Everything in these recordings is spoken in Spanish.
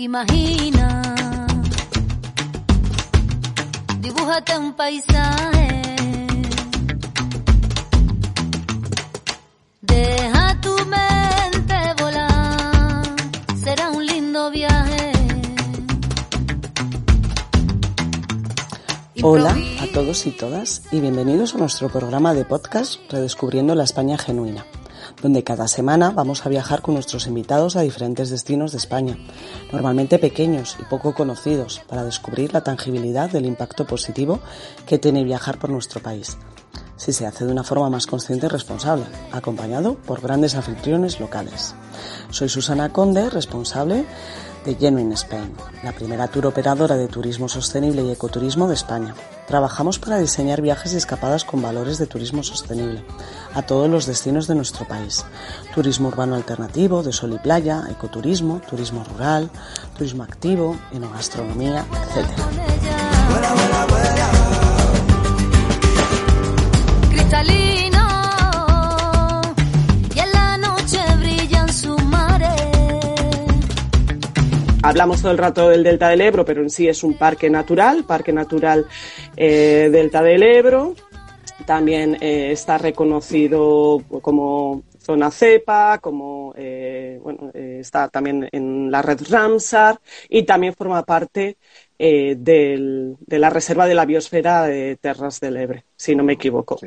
Imagina, dibújate un paisaje. Deja tu mente volar, será un lindo viaje. Hola a todos y todas y bienvenidos a nuestro programa de podcast Redescubriendo la España Genuina, donde cada semana vamos a viajar con nuestros invitados a diferentes destinos de España, normalmente pequeños y poco conocidos, para descubrir la tangibilidad del impacto positivo que tiene viajar por nuestro país, si se hace de una forma más consciente y responsable, acompañado por grandes anfitriones locales. Soy Susana Conde, responsable de Genuine Spain, la primera tour operadora de turismo sostenible y ecoturismo de España. Trabajamos para diseñar viajes y escapadas con valores de turismo sostenible a todos los destinos de nuestro país. Turismo urbano alternativo, de sol y playa, ecoturismo, turismo rural, turismo activo, enogastronomía, etc. Hablamos todo el rato del Delta del Ebro, pero en sí es un parque natural, Parque Natural eh, Delta del Ebro. También eh, está reconocido como zona cepa, como eh, bueno, está también en la red Ramsar y también forma parte eh, del- de la reserva de la biosfera de Terras del Ebre, si no me equivoco.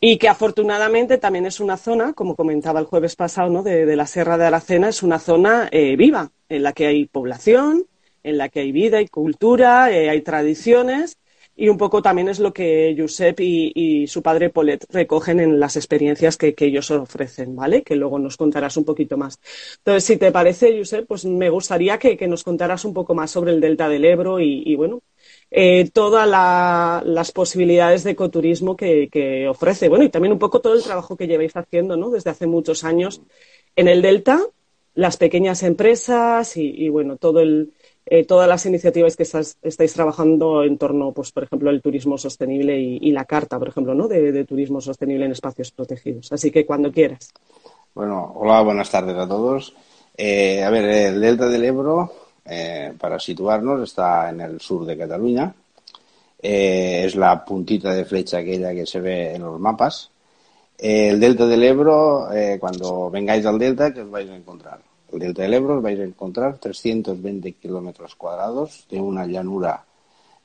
Y que afortunadamente también es una zona, como comentaba el jueves pasado, ¿no? de, de la Sierra de Aracena, es una zona eh, viva, en la que hay población, en la que hay vida y cultura, eh, hay tradiciones, y un poco también es lo que Josep y, su padre Polet recogen en las experiencias que, ellos ofrecen, ¿vale? Que luego nos contarás un poquito más. Entonces, si te parece, Josep, pues me gustaría que, nos contaras un poco más sobre el Delta del Ebro y, bueno, eh, todas la- las posibilidades de ecoturismo que, que ofrece. Bueno, y también un poco todo el trabajo que lleváis haciendo, ¿no? Desde hace muchos años en el Delta, las pequeñas empresas y, y, bueno, todo el, eh, todas las iniciativas que estáis trabajando en torno, pues, por ejemplo, el turismo sostenible y, la carta, por ejemplo, ¿no? De, turismo sostenible en espacios protegidos. Así que cuando quieras. Bueno, hola, buenas tardes a todos. Eh, a ver, el Delta del Ebro, eh, para situarnos, está en el sur de Cataluña. Es la puntita de flecha aquella que se ve en los mapas. El Delta del Ebro, cuando vengáis al Delta, ¿qué os vais a encontrar? El Delta del Ebro vais a encontrar 320 kilómetros cuadrados de una llanura.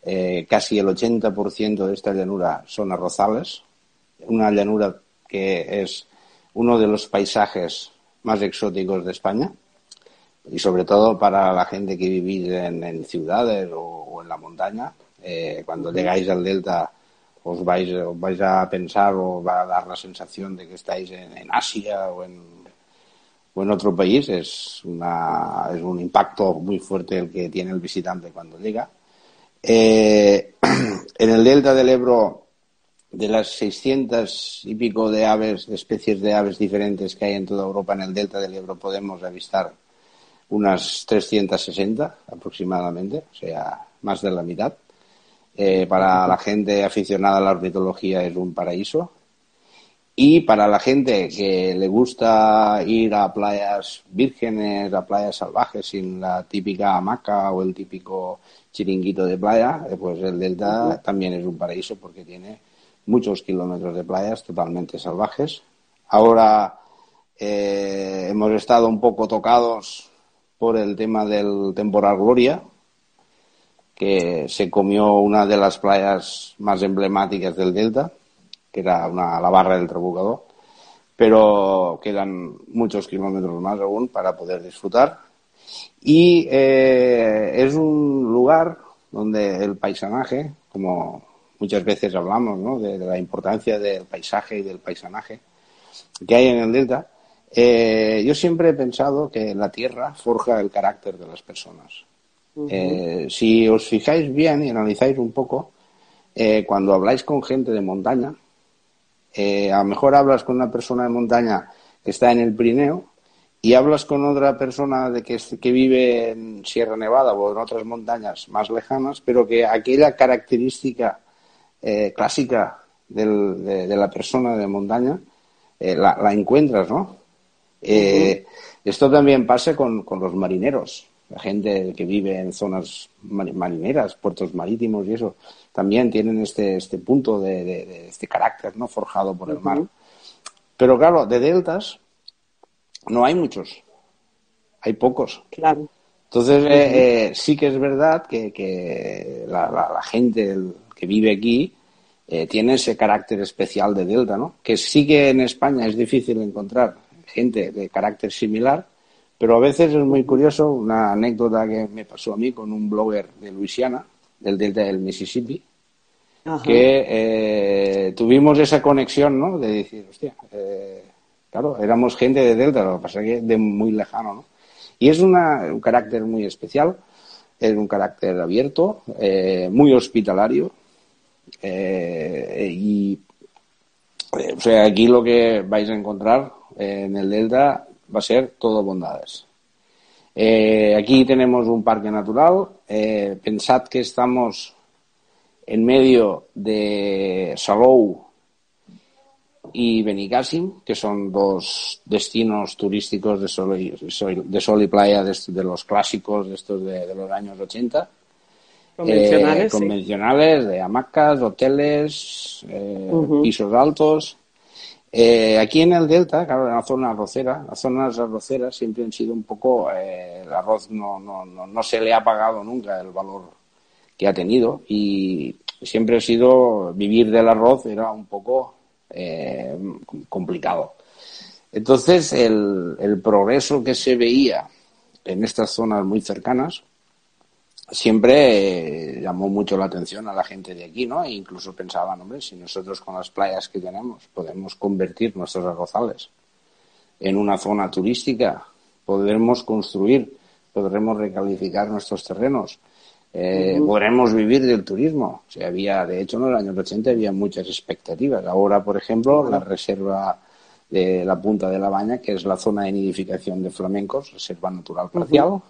eh, casi el 80% de esta llanura son arrozales. Una llanura que es uno de los paisajes más exóticos de España y sobre todo para la gente que vivís en, ciudades o, o en la montaña. eh, cuando llegáis al delta os vais, vais a pensar o va a dar la sensación de que estáis en, en Asia o en, o en otro país. Es, una, es un impacto muy fuerte el que tiene el visitante cuando llega. Eh, en el delta del Ebro de las 600 y pico de aves, de especies de aves diferentes que hay en toda Europa, en el delta del Ebro podemos avistar unas 360 aproximadamente, o sea, más de la mitad. Eh, para la gente aficionada a la ornitología es un paraíso. Y para la gente que le gusta ir a playas vírgenes, a playas salvajes, sin la típica hamaca o el típico chiringuito de playa, eh, pues el delta también es un paraíso porque tiene muchos kilómetros de playas totalmente salvajes. Ahora eh, hemos estado un poco tocados por el tema del temporal Gloria, que se comió una de las playas más emblemáticas del delta, que era una, la barra del Trabucador, pero quedan muchos kilómetros más aún para poder disfrutar. Y eh, es un lugar donde el paisanaje, como muchas veces hablamos ¿no? de, la importancia del paisaje y del paisanaje que hay en el delta, eh, yo siempre he pensado que la tierra forja el carácter de las personas. Eh, si os fijáis bien y analizáis un poco, eh, cuando habláis con gente de montaña, a lo mejor hablas con una persona de montaña que está en el Pirineo y hablas con otra persona de que, que vive en Sierra Nevada o en otras montañas más lejanas, pero que aquella característica clásica de, la persona de montaña la, la, encuentras, ¿no? Eh, esto también pasa con, los marineros, la gente que vive en zonas marineras, puertos marítimos y eso, también tienen este, este punto de, este carácter no forjado por el mar. Pero claro, de deltas no hay muchos, hay pocos. Claro. Entonces, eh, eh, sí que es verdad que, la, gente que vive aquí tiene ese carácter especial de delta, ¿no? Que sí que en España es difícil encontrar gente de carácter similar, pero a veces es muy curioso una anécdota que me pasó a mí con un blogger de Luisiana, del delta del Mississippi, que eh, tuvimos esa conexión, ¿no? De decir, hostia, eh, claro, éramos gente de delta, lo que pasa es que de muy lejano, ¿no? Y es un carácter muy especial, es un carácter abierto, eh, muy hospitalario, y o sea, aquí lo que vais a encontrar en el delta va a ser todo bondades. Eh, aquí tenemos un parque natural. Eh, pensad que estamos en medio de Salou y Benicàssim, que son dos destinos turísticos de sol y, de sol y playa de, los clásicos de estos de, los años 80. Convencionales, eh, convencionales de hamacas, hoteles, pisos altos. Eh, aquí en el Delta, claro, en la zona arrocera, las zonas arroceras siempre han sido un poco, eh, el arroz no, no, no, no, se le ha pagado nunca el valor que ha tenido y siempre ha sido, vivir del arroz era un poco eh, complicado. Entonces, el, el progreso que se veía en estas zonas muy cercanas, siempre eh, llamó mucho la atención a la gente de aquí, ¿no? E incluso pensaban, hombre, si nosotros con las playas que tenemos podemos convertir nuestros arrozales en una zona turística, podremos construir, podremos recalificar nuestros terrenos, eh, podremos vivir del turismo. O sea, había, de hecho, en los años 80 había muchas expectativas. Ahora, por ejemplo, la reserva de la Punta de la Baña, que es la zona de nidificación de flamencos, reserva natural parcial,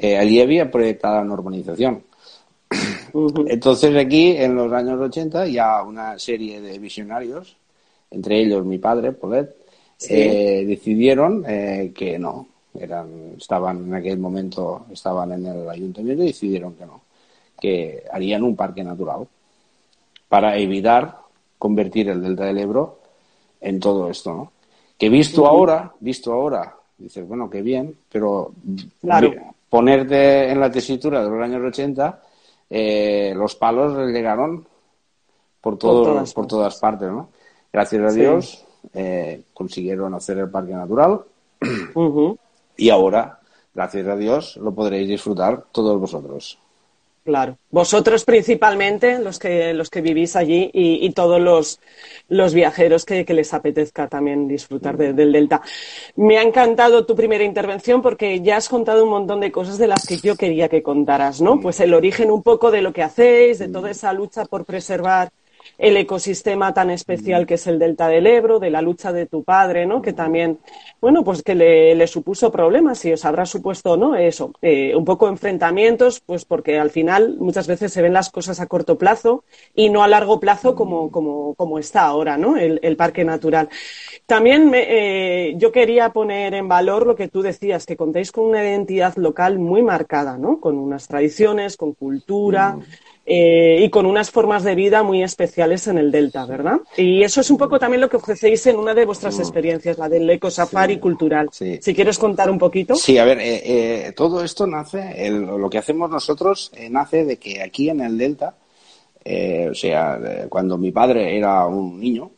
eh, allí había proyectada la urbanización. Entonces aquí, en los años 80, ya una serie de visionarios, entre ellos mi padre, Polet, eh, decidieron eh, que no, eran, estaban en aquel momento, estaban en el ayuntamiento y decidieron que no, que harían un parque natural para evitar convertir el delta del Ebro en todo esto, ¿no? Que visto ahora, visto ahora, dices, bueno, qué bien, pero claro ponerte en la tesitura de los años 80, eh, los palos llegaron por, todas, por todas partes, ¿no? Gracias a Dios eh, consiguieron hacer el parque natural y ahora, gracias a Dios, lo podréis disfrutar todos vosotros. Claro. Vosotros principalmente, los que, los que vivís allí y, todos los, los viajeros que, les apetezca también disfrutar del Delta. Me ha encantado tu primera intervención porque ya has contado un montón de cosas de las que yo quería que contaras, ¿no? Pues el origen un poco de lo que hacéis, de toda esa lucha por preservar el ecosistema tan especial que es el delta del Ebro, de la lucha de tu padre, ¿no? Que también, bueno, pues que le, supuso problemas y os habrá supuesto, ¿no? Eso, eh, un poco enfrentamientos, pues porque al final muchas veces se ven las cosas a corto plazo y no a largo plazo como, como, está ahora, ¿no? El, parque natural. También eh, yo quería poner en valor lo que tú decías, que contéis con una identidad local muy marcada, ¿no? Con unas tradiciones, con cultura. Mm. Eh, y con unas formas de vida muy especiales en el Delta, ¿verdad? Y eso es un poco también lo que ofrecéis en una de vuestras experiencias, la del Eco Safari cultural. Si quieres contar un poquito. Sí, a ver, eh, eh, todo esto nace, lo que hacemos nosotros nace de que aquí en el Delta, o sea, cuando mi padre era un niño,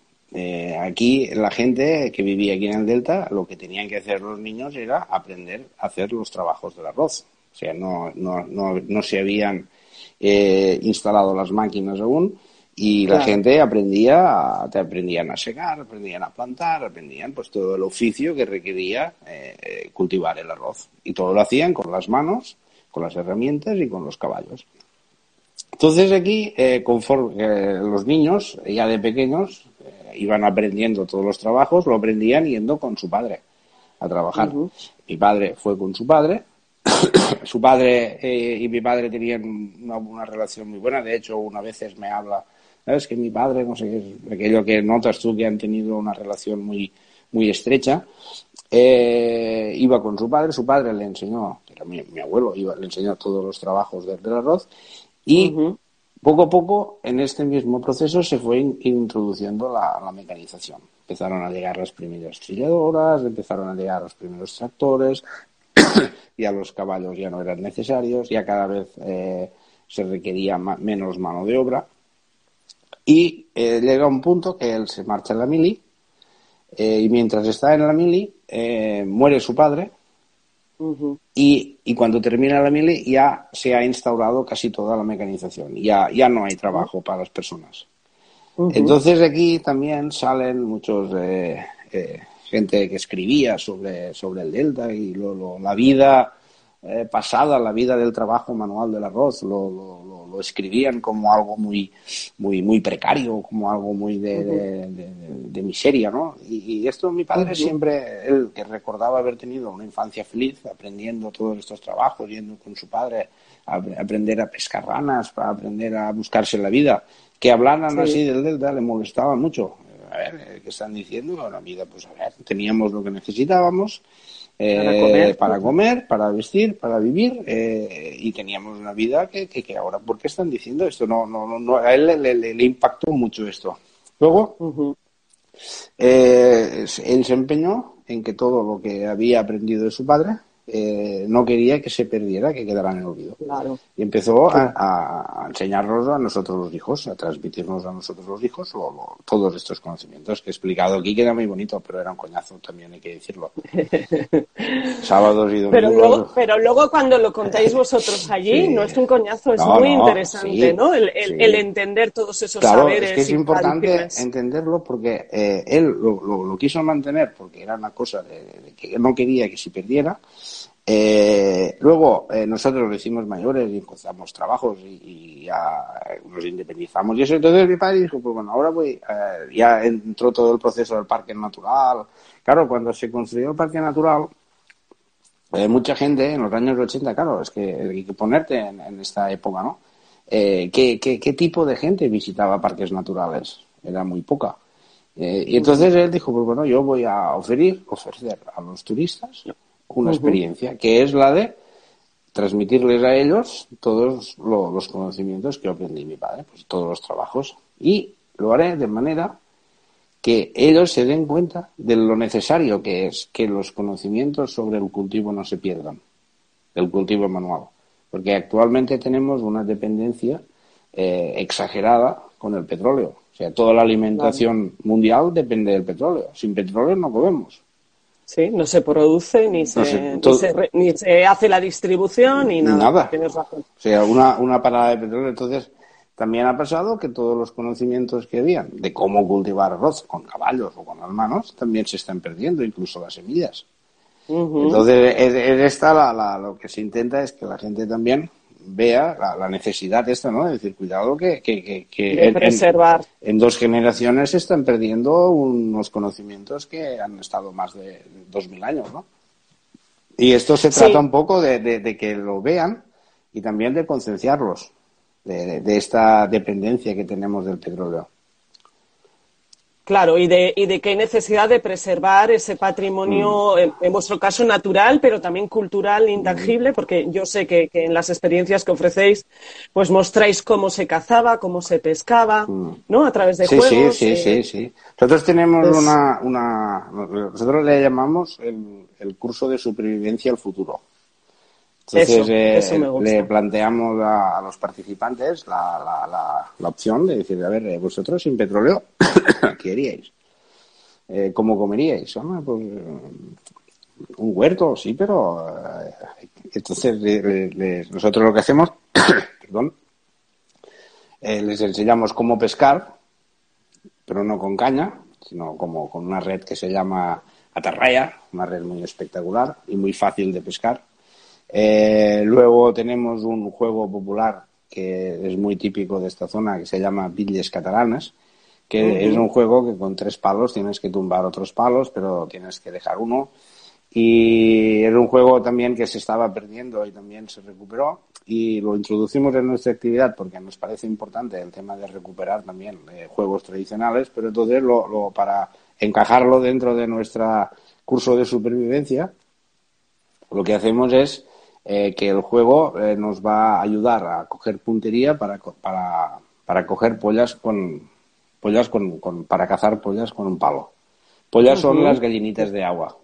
aquí la gente que vivía aquí en el Delta, lo que tenían que hacer los niños era aprender a hacer los trabajos del arroz. O sea, no, no, no, no se habían eh, instalado las máquinas aún y la gente aprendía, a- te aprendían a secar, aprendían a plantar, aprendían pues todo el oficio que requería eh, eh, cultivar el arroz. Y todo lo hacían con las manos, con las herramientas y con los caballos. Entonces aquí, eh, conforme eh, los niños, ya de pequeños, eh, iban aprendiendo todos los trabajos, lo aprendían yendo con su padre a trabajar. Mi padre fue con su padre. su padre eh, y mi padre tenían una, una relación muy buena. De hecho, una veces me habla, ¿sabes? Que mi padre, no sé qué, aquello que notas tú que han tenido una relación muy, muy estrecha. Eh, iba con su padre, su padre le enseñó, era mi, mi abuelo, iba, le enseñó todos los trabajos del, del arroz y poco a poco en este mismo proceso se fue in- introduciendo la, la mecanización. Empezaron a llegar las primeras trilladoras, empezaron a llegar los primeros tractores, ya los caballos ya no eran necesarios, ya cada vez eh, se requería menos mano de obra. Y eh, llega un punto que él se marcha en la mili eh, y mientras está en la mili eh, muere su padre Ujú. y, y cuando termina la mili ya se ha instaurado casi toda la mecanización, ya, ya no hay trabajo para las personas. Entonces aquí también salen muchos eh, eh, gente que escribía sobre, sobre el delta y lo- lo- la vida eh, pasada, la vida del trabajo manual del arroz, lo, lo- lo- escribían como algo muy, muy, muy precario, como algo muy de, de- de- de miseria, ¿no? Y, y esto mi padre siempre, él que recordaba haber tenido una infancia feliz, aprendiendo todos estos trabajos, yendo con su padre a ap- aprender a pescar ranas, para aprender a buscarse la vida, que hablaran así del delta le molestaba mucho. A ver, ¿qué están diciendo? La vida, pues a ver, teníamos lo que necesitábamos eh, Para comer. para comer, para vestir, para vivir eh, y teníamos una vida que, que, que ahora, ¿por qué están diciendo esto? No, no, no, no, a él le, le- le impactó mucho esto. Luego, eh, él se empeñó en que todo lo que había aprendido de su padre eh, no quería que se perdiera, que quedara en el olvido. Claro. Y empezó a, a enseñarnos a nosotros los hijos, a transmitirnos a nosotros los hijos todos estos conocimientos que he explicado aquí, queda muy bonito, pero era un coñazo, también hay que decirlo. Sábados y domingos. Pero luego, pero luego cuando lo contáis vosotros allí, Sí. no es un coñazo, es No, muy no, interesante, sí, ¿no? El, el- sí. el entender todos esos Claro, saberes. es que es importante entenderlo porque eh, él lo, lo- lo quiso mantener porque era una cosa de, de que no quería que se perdiera. Eh, luego eh, nosotros lo hicimos mayores y encontramos trabajos y, ya nos independizamos y eso. Entonces mi padre dijo, pues bueno, ahora voy, eh, ya entró todo el proceso del parque natural. Claro, cuando se construyó el parque natural, eh, mucha gente en los años 80, claro, es que hay que ponerte en, esta época, ¿no? ¿qué, qué, tipo de gente visitaba parques naturales? Era muy poca. Y entonces él dijo, pues bueno, yo voy a ofrecer, ofrecer a los turistas una experiencia, que es la de transmitirles a ellos todos lo- los conocimientos que aprendí mi padre, pues todos los trabajos. Y lo haré de manera que ellos se den cuenta de lo necesario que es que los conocimientos sobre el cultivo no se pierdan, el cultivo manual. Porque actualmente tenemos una dependencia eh, exagerada con el petróleo. O sea, toda la alimentación mundial depende del petróleo. Sin petróleo no comemos. Sí, no se produce, ni se, ni todo- se re- ni se hace la distribución, ni nada. nada. Tienes razón. O sea, una, una parada de petróleo. Entonces, también ha pasado que todos los conocimientos que habían de cómo cultivar arroz con caballos o con las manos también se están perdiendo, incluso las semillas. Entonces, es, es esta la, la- lo que se intenta es que la gente también vea la, la necesidad de esto, ¿no? De decir, cuidado que, que, que, en- preservar. En, dos generaciones se están perdiendo unos conocimientos que han estado más de dos mil años, ¿no? Y esto se Sí. trata un poco de, de- de que lo vean y también de concienciarlos de, de esta dependencia que tenemos del petróleo. Claro, y de, y de que hay necesidad de preservar ese patrimonio, Mm. en, en vuestro caso natural, pero también cultural, intangible, porque yo sé que, que en las experiencias que ofrecéis, pues mostráis cómo se cazaba, cómo se pescaba, ¿no? A través de Mm. sí, juegos. sí, sí, eh, sí, sí. Nosotros tenemos pues- una, una, nosotros le llamamos el, el curso de supervivencia al futuro. Entonces Eso, eh, eso me gusta. le planteamos a, a los participantes la, la, la, la opción de decir, a ver, eh, vosotros sin petróleo, ¿qué haríais? Eh, ¿Cómo comeríais? Pues, eh, un huerto, sí, pero eh, entonces le- le- le- nosotros lo que hacemos, perdón, les enseñamos cómo pescar, pero no con caña, sino como con una red que se llama atarraya, una red muy espectacular y muy fácil de pescar. Eh, luego tenemos un juego popular que es muy típico de esta zona que se llama Villes Catalanas, que es un juego que con tres palos tienes que tumbar otros palos, pero tienes que dejar uno. Y es un juego también que se estaba perdiendo y también se recuperó y lo introducimos en nuestra actividad porque nos parece importante el tema de recuperar también eh, juegos tradicionales, pero entonces lo, lo, para encajarlo dentro de nuestro curso de supervivencia, lo que hacemos es eh, que el juego eh, nos va a ayudar a coger puntería para, para, para coger pollas con pollas con, con, para cazar pollas con un palo. Pollas uh -huh. son las gallinitas de agua.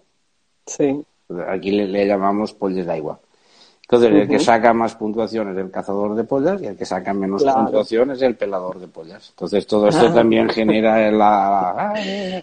Sí. Aquí le, le llamamos pollas de agua. Entonces, uh -huh. el que saca más puntuación es el cazador de pollas y el que saca menos claro. puntuación es el pelador de pollas. Entonces, todo esto ah. también genera la,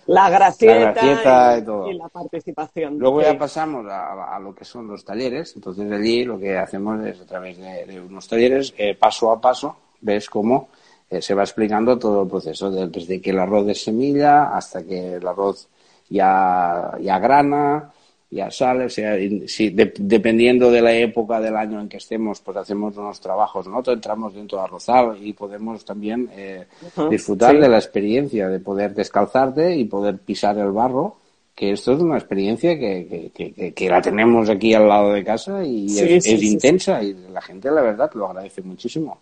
la, gracieta, la gracieta y, y, todo. y, la participación. Luego sí. ya pasamos a, a, lo que son los talleres. Entonces, allí lo que hacemos es a través de, de unos talleres, eh, paso a paso, ves cómo eh, se va explicando todo el proceso, desde que el arroz de semilla hasta que el arroz ya, ya grana, ya sale, o sea, si, de, dependiendo de la época del año en que estemos, pues hacemos unos trabajos, ¿no? Entramos dentro de arrozal y podemos también eh, uh -huh, disfrutar sí. de la experiencia de poder descalzarte y poder pisar el barro, que esto es una experiencia que, que, que, que la tenemos aquí al lado de casa y sí, es, sí, es intensa y la gente, la verdad, lo agradece muchísimo.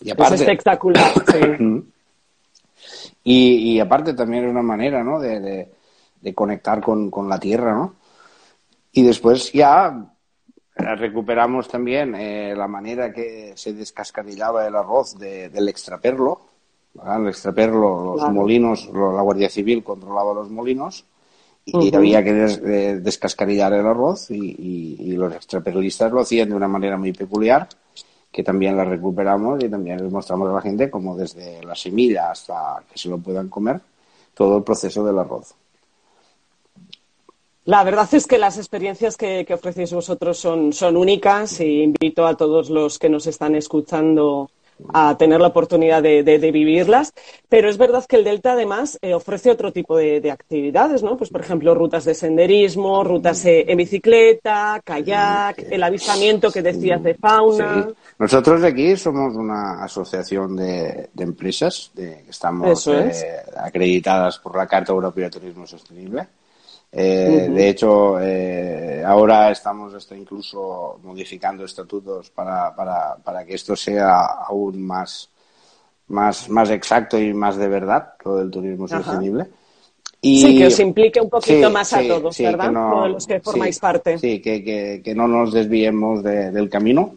Y aparte, es espectacular, y, aparte también es una manera, ¿no? De, de, de conectar con, con la tierra, ¿no? Y después ya recuperamos también eh, la manera que se descascarillaba el arroz de, del extraperlo. ¿verdad? El extraperlo, los claro. molinos, la Guardia Civil controlaba los molinos y uh -huh. había que des, de, descascarillar el arroz y, y, y, los extraperlistas lo hacían de una manera muy peculiar que también la recuperamos y también les mostramos a la gente como desde la semilla hasta que se lo puedan comer todo el proceso del arroz. La verdad es que las experiencias que, que ofrecéis vosotros son, son, únicas y invito a todos los que nos están escuchando a tener la oportunidad de, de, de vivirlas. Pero es verdad que el Delta además eh, ofrece otro tipo de, de, actividades, ¿no? Pues por ejemplo rutas de senderismo, rutas eh, en bicicleta, kayak, el avistamiento que decías de fauna. Sí. Nosotros aquí somos una asociación de, empresas que estamos es. eh, acreditadas por la Carta Europea de Turismo Sostenible eh, uh -huh. De hecho, eh, ahora estamos hasta incluso modificando estatutos para, para, para que esto sea aún más, más, más exacto y más de verdad, todo el turismo Ajá. sostenible. Y, sí, que os implique un poquito sí, más a sí, todos, sí, ¿verdad? No, todos los que formáis parte. Sí, que, que, que, no nos desviemos de, del camino.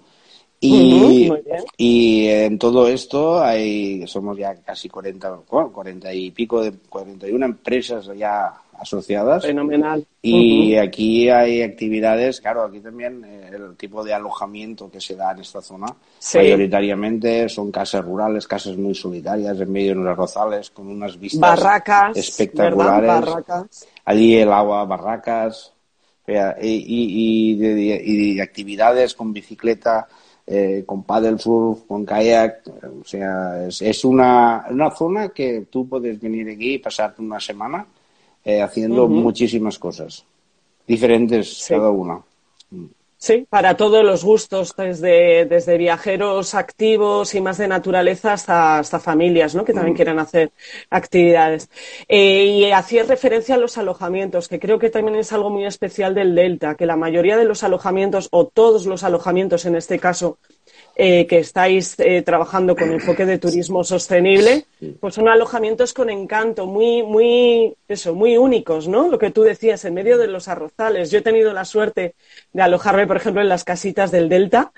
Y, uh -huh, y, en todo esto hay, somos ya casi 40, 40 y pico de 41 empresas ya asociadas. Fenomenal. Y uh -huh. aquí hay actividades, claro, aquí también eh, el tipo de alojamiento que se da en esta zona, sí. mayoritariamente son casas rurales, casas muy solitarias en medio de unos arrozales, con unas vistas barracas, espectaculares. Barracas. Allí el agua, barracas, y, y, y, y actividades con bicicleta, eh, con paddle surf, con kayak, o sea, es, es una, una, zona que tú puedes venir aquí y pasarte una semana eh, haciendo uh -huh. muchísimas cosas, diferentes sí. cada una. Sí, para todos los gustos, desde, desde viajeros activos y más de naturaleza hasta, hasta familias, ¿no? Que también mm. quieran hacer actividades. Eh, y hacía referencia a los alojamientos, que creo que también es algo muy especial del Delta, que la mayoría de los alojamientos, o todos los alojamientos en este caso, eh, que estáis eh, trabajando con enfoque de turismo sostenible, pues son alojamientos con encanto, muy, muy, eso, muy únicos, ¿no? Lo que tú decías, en medio de los arrozales. Yo he tenido la suerte de alojarme, por ejemplo, en las casitas del Delta,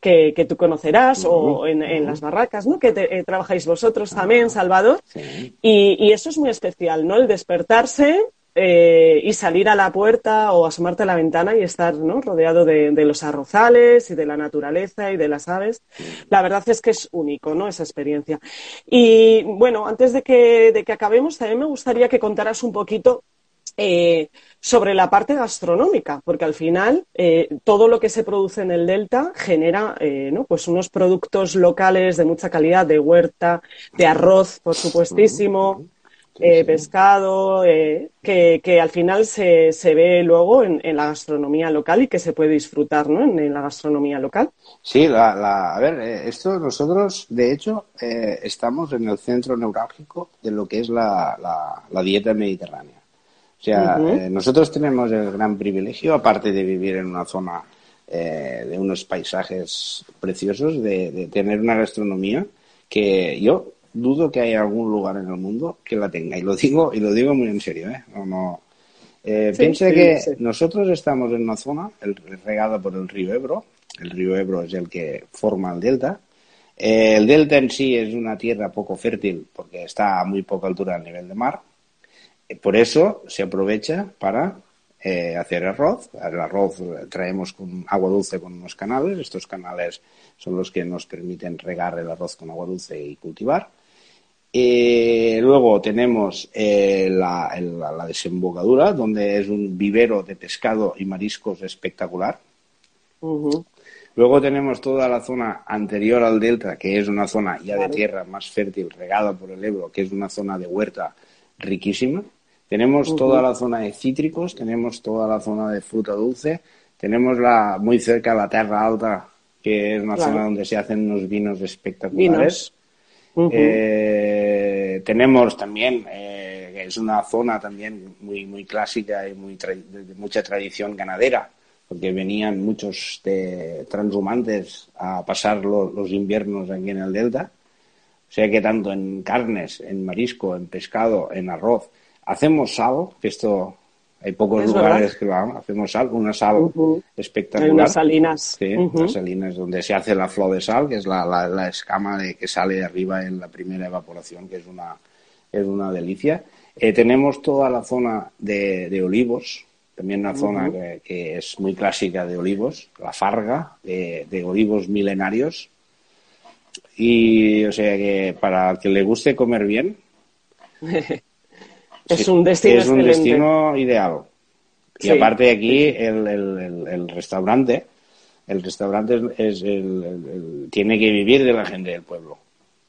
que, que tú conocerás, uh -huh. o en, en, las barracas, ¿no? Que te, eh, trabajáis vosotros también, Salvador. Sí. Y, y, eso es muy especial, ¿no? El despertarse, eh, y salir a la puerta o asomarte a la ventana y estar ¿no? rodeado de, de, los arrozales y de la naturaleza y de las aves. La verdad es que es único, ¿no? Esa experiencia. Y bueno, antes de que, de que acabemos, también me gustaría que contaras un poquito eh, sobre la parte gastronómica, porque al final eh, todo lo que se produce en el delta genera eh, ¿no? pues unos productos locales de mucha calidad, de huerta, de arroz, por supuestísimo, eh, pescado, eh, que, que, al final se, se ve luego en, en, la gastronomía local y que se puede disfrutar ¿no? en, en la gastronomía local. Sí, la, la, a ver, eh, esto nosotros, de hecho, eh, estamos en el centro neurálgico de lo que es la, la, la dieta mediterránea. O sea, uh -huh. nosotros tenemos el gran privilegio, aparte de vivir en una zona de unos paisajes preciosos, de, de tener una gastronomía que yo dudo que haya algún lugar en el mundo que la tenga. Y lo digo, y lo digo muy en serio, ¿eh? No, no. Eh, sí, piense sí, que sí. nosotros estamos en una zona el, regada por el río Ebro. El río Ebro es el que forma el delta. Eh, el delta en sí es una tierra poco fértil porque está a muy poca altura al nivel de mar. Eh, por eso se aprovecha para eh, hacer arroz. El arroz traemos con agua dulce con unos canales. Estos canales son los que nos permiten regar el arroz con agua dulce y cultivar. Eh, luego tenemos eh, la, desembocadura, donde es un vivero de pescado y mariscos espectacular. Uh -huh. Luego tenemos toda la zona anterior al delta, que es una zona ya de tierra más fértil, regada por el Ebro, que es una zona de huerta riquísima. Tenemos uh -huh. toda la zona de cítricos, tenemos toda la zona de fruta dulce, tenemos la, muy cerca la Terra Alta, que es una claro. zona donde se hacen unos vinos espectaculares. Vinos. Uh -huh. eh, tenemos también, eh, es una zona también muy, muy clásica y muy de mucha tradición ganadera, porque venían muchos de transhumantes a pasar lo, los inviernos aquí en el delta. O sea que tanto en carnes, en marisco, en pescado, en arroz, hacemos sal, que esto hay pocos es lugares verdad. que lo hagan. Hacemos sal, una sal uh -huh. espectacular. Hay unas salinas. Sí, uh -huh. unas salinas donde se hace la flor de sal, que es la, la, la escama de, que sale de arriba en la primera evaporación, que es una, es una delicia. Eh, tenemos toda la zona de, de olivos, también una uh -huh. zona que, que, es muy clásica de olivos, la farga, de, de olivos milenarios. Y, o sea, que para el que le guste comer bien, Es un destino Es un destino ideal. Y sí, aparte aquí, el, el, el, el, restaurante, el restaurante es, el, tiene que vivir de la gente del pueblo.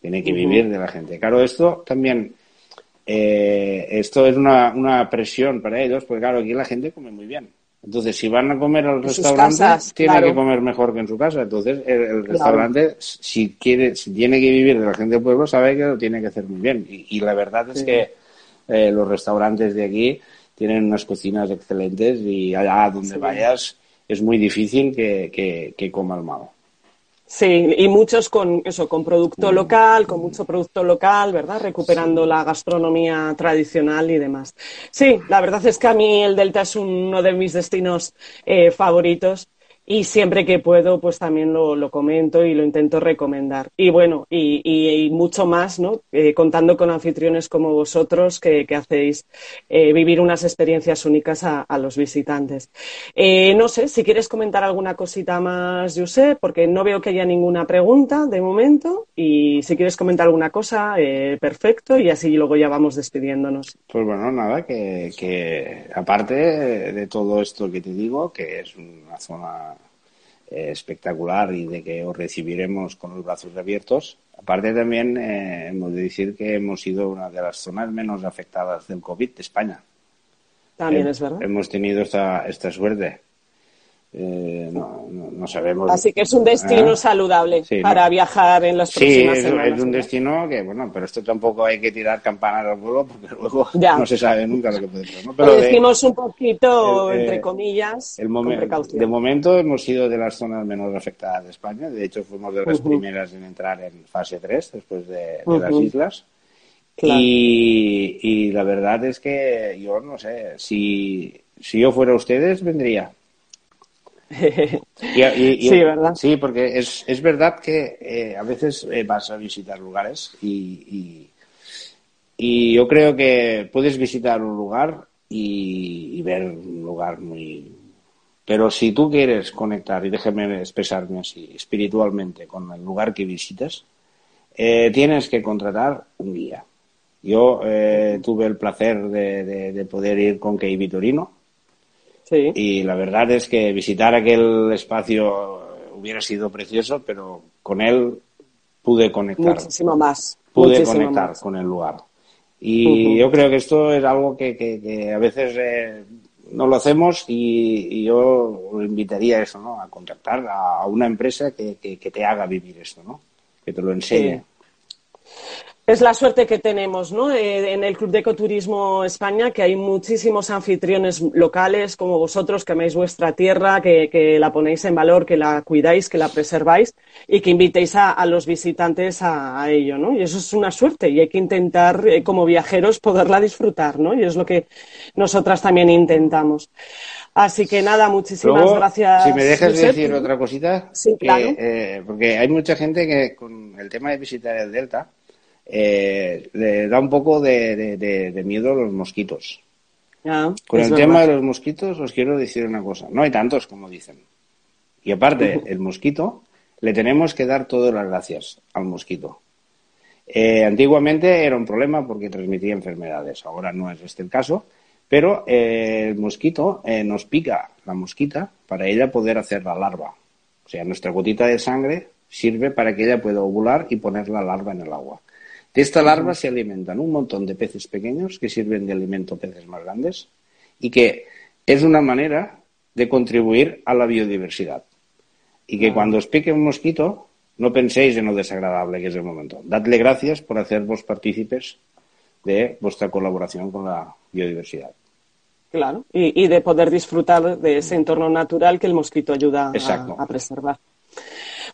Tiene que uh -huh. vivir de la gente. Claro, esto también, eh, esto es una, una presión para ellos, porque claro, aquí la gente come muy bien. Entonces, si van a comer al restaurante, casas, tiene claro. que comer mejor que en su casa. Entonces, el, el restaurante, claro. si quiere, si tiene que vivir de la gente del pueblo, sabe que lo tiene que hacer muy bien. Y, y la verdad es sí. que eh, los restaurantes de aquí tienen unas cocinas excelentes y allá donde sí. vayas es muy difícil que, que, que comas mal. Sí, y muchos con eso, con producto local, con mucho producto local, ¿verdad? Recuperando la gastronomía tradicional y demás. Sí, la verdad es que a mí el Delta es uno de mis destinos eh, favoritos y siempre que puedo pues también lo, lo, comento y lo intento recomendar. Y bueno, y, y, y mucho más, ¿no? Eh, contando con anfitriones como vosotros que, que hacéis eh, vivir unas experiencias únicas a, a los visitantes. Eh, no sé, si quieres comentar alguna cosita más, José, porque no veo que haya ninguna pregunta de momento y si quieres comentar alguna cosa, eh, perfecto, y así luego ya vamos despidiéndonos. Pues bueno, nada, que, que aparte de todo esto que te digo, que es una zona eh, espectacular y de que os recibiremos con los brazos abiertos. Aparte también eh, hemos de decir que hemos sido una de las zonas menos afectadas del COVID de España. También eh, es verdad. Hemos tenido esta, esta suerte. Eh, no, no, no, sabemos. Así que es un destino ¿eh? saludable sí, para no. viajar en las próximas sí, es, semanas. es un destino que, bueno, pero esto tampoco hay que tirar campanas al vuelo porque luego ya. no se sabe nunca lo que puede pasar. Pero lo decimos de, un poquito, el, entre comillas, el momen, De momento hemos sido de las zonas menos afectadas de España. De hecho, fuimos de las uh -huh. primeras en entrar en fase 3 después de, de uh -huh. las islas. Claro. Y, y la verdad es que yo no sé, si, si yo fuera ustedes, vendría y, y, y, sí, ¿verdad? Sí, porque es, es verdad que eh, a veces eh, vas a visitar lugares y, y, yo creo que puedes visitar un lugar y, ver un lugar muy... Pero si tú quieres conectar, y déjeme expresarme así, espiritualmente con el lugar que visitas, eh, tienes que contratar un guía. Yo eh, tuve el placer de, de- de poder ir con Kei Vitorino Sí. y la verdad es que visitar aquel espacio hubiera sido precioso, pero con él pude conectar. Muchísimo más. pude muchísimo conectar más. con el lugar. Y yo creo que esto es algo que, que- que a veces eh, no lo hacemos y, y yo lo invitaría a eso, ¿no? A contactar a, a una empresa que, que- que te haga vivir esto, ¿no? Que te lo enseñe. Sí. Es la suerte que tenemos ¿no? Eh, en el Club de Ecoturismo España, que hay muchísimos anfitriones locales como vosotros, que amáis vuestra tierra, que, que la ponéis en valor, que la cuidáis, que la preserváis y que invitéis a, a los visitantes a, a ello. ¿no? Y eso es una suerte y hay que intentar, eh, como viajeros, poderla disfrutar. ¿no? Y es lo que nosotras también intentamos. Así que nada, muchísimas Luego, gracias. si me dejas Josep. decir otra cosita, Sí, que, claro. eh, porque hay mucha gente que con el tema de visitar el delta eh, le da un poco de, de- de- de miedo a los mosquitos. Ya, Con el verdad. tema de los mosquitos os quiero decir una cosa, no hay tantos como dicen. Y aparte, el mosquito, le tenemos que dar todas las gracias al mosquito. Eh, antiguamente era un problema porque transmitía enfermedades, ahora no es este el caso, pero eh, el mosquito eh, nos pica la mosquita para ella poder hacer la larva. O sea, nuestra gotita de sangre sirve para que ella pueda ovular y poner la larva en el agua. De esta larva se alimentan un montón de peces pequeños que sirven de alimento a peces más grandes y que es una manera de contribuir a la biodiversidad. Y que cuando os pique un mosquito, no penséis en lo desagradable que es el momento. Dadle gracias por hacervos partícipes de vuestra colaboración con la biodiversidad. Claro, y, y de poder disfrutar de ese entorno natural que el mosquito ayuda a preservar.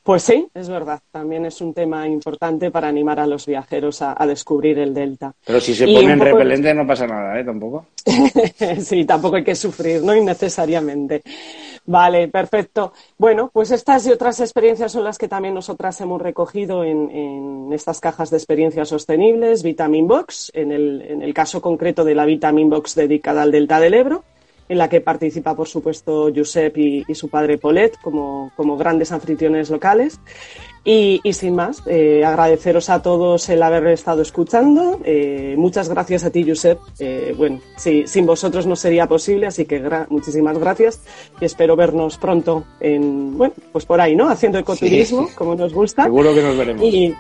Pues sí, es verdad, también es un tema importante para animar a los viajeros a, a descubrir el delta. Pero si se Y ponen poco- repelente no pasa nada, ¿eh? Tampoco. sí, tampoco hay que sufrir, ¿no? Innecesariamente. Vale, perfecto. Bueno, pues estas y otras experiencias son las que también nosotras hemos recogido en, en estas cajas de experiencias sostenibles, Vitamin Box, en el, en el caso concreto de la Vitamin Box dedicada al Delta del Ebro, en la que participa, por supuesto, Josep y, y su padre Polet como, como grandes anfitriones locales. Y, y sin más, eh, agradeceros a todos el haber estado escuchando. Eh, muchas gracias a ti, Josep. Eh, bueno, sí, sin vosotros no sería posible, así que gra- muchísimas gracias y espero vernos pronto en, bueno, pues por ahí, ¿no? Haciendo ecoturismo, Sí. como nos gusta. Seguro que nos veremos. Y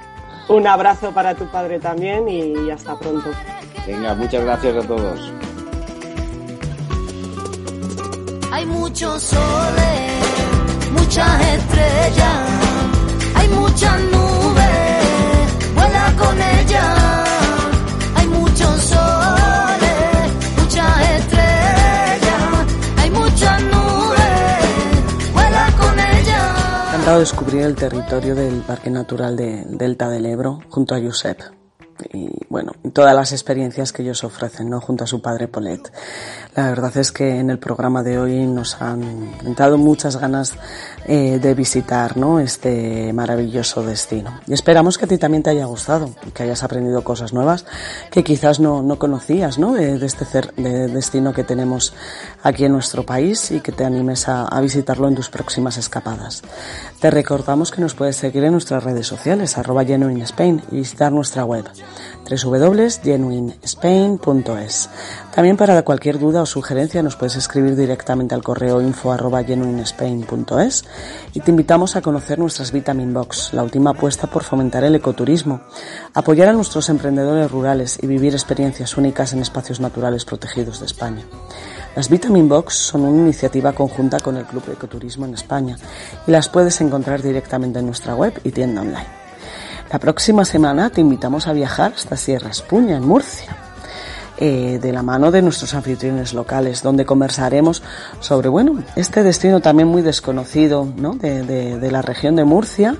un abrazo para tu padre también y hasta pronto. Venga, muchas gracias a todos. Hay muchos soles, muchas estrellas, hay muchas nubes, vuela con ellas. Hay muchos soles, muchas estrellas, hay muchas nubes, vuela con ellas. encantado descubrir el territorio del Parque Natural de Delta del Ebro junto a Josep. Y bueno, todas las experiencias que ellos ofrecen, ¿no? Junto a su padre Polet. La verdad es que en el programa de hoy nos han entrado muchas ganas eh, de visitar, ¿no? Este maravilloso destino. Y esperamos que a ti también te haya gustado que hayas aprendido cosas nuevas que quizás no, no conocías, ¿no? De, este de destino que tenemos aquí en nuestro país y que te animes a, a visitarlo en tus próximas escapadas. Te recordamos que nos puedes seguir en nuestras redes sociales, arroba y visitar nuestra web, www.genuinespain.es. También para cualquier duda sugerencia nos puedes escribir directamente al correo info arroba genuinespain.es y te invitamos a conocer nuestras Vitamin Box, la última apuesta por fomentar el ecoturismo, apoyar a nuestros emprendedores rurales y vivir experiencias únicas en espacios naturales protegidos de España. Las Vitamin Box son una iniciativa conjunta con el Club Ecoturismo en España y las puedes encontrar directamente en nuestra web y tienda online. La próxima semana te invitamos a viajar hasta Sierra Espuña, en Murcia, eh, de la mano de nuestros anfitriones locales, donde conversaremos sobre, bueno, este destino también muy desconocido ¿no? de, de- de la región de Murcia,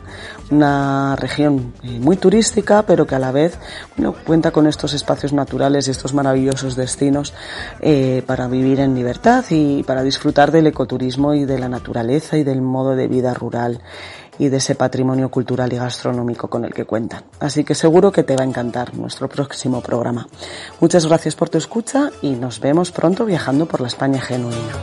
una región eh, muy turística, pero que a la vez bueno, cuenta con estos espacios naturales y estos maravillosos destinos eh, para vivir en libertad y para disfrutar del ecoturismo y de la naturaleza y del modo de vida rural y de ese patrimonio cultural y gastronómico con el que cuentan. Así que seguro que te va a encantar nuestro próximo programa. Muchas gracias por tu escucha y nos vemos pronto viajando por la España genuina.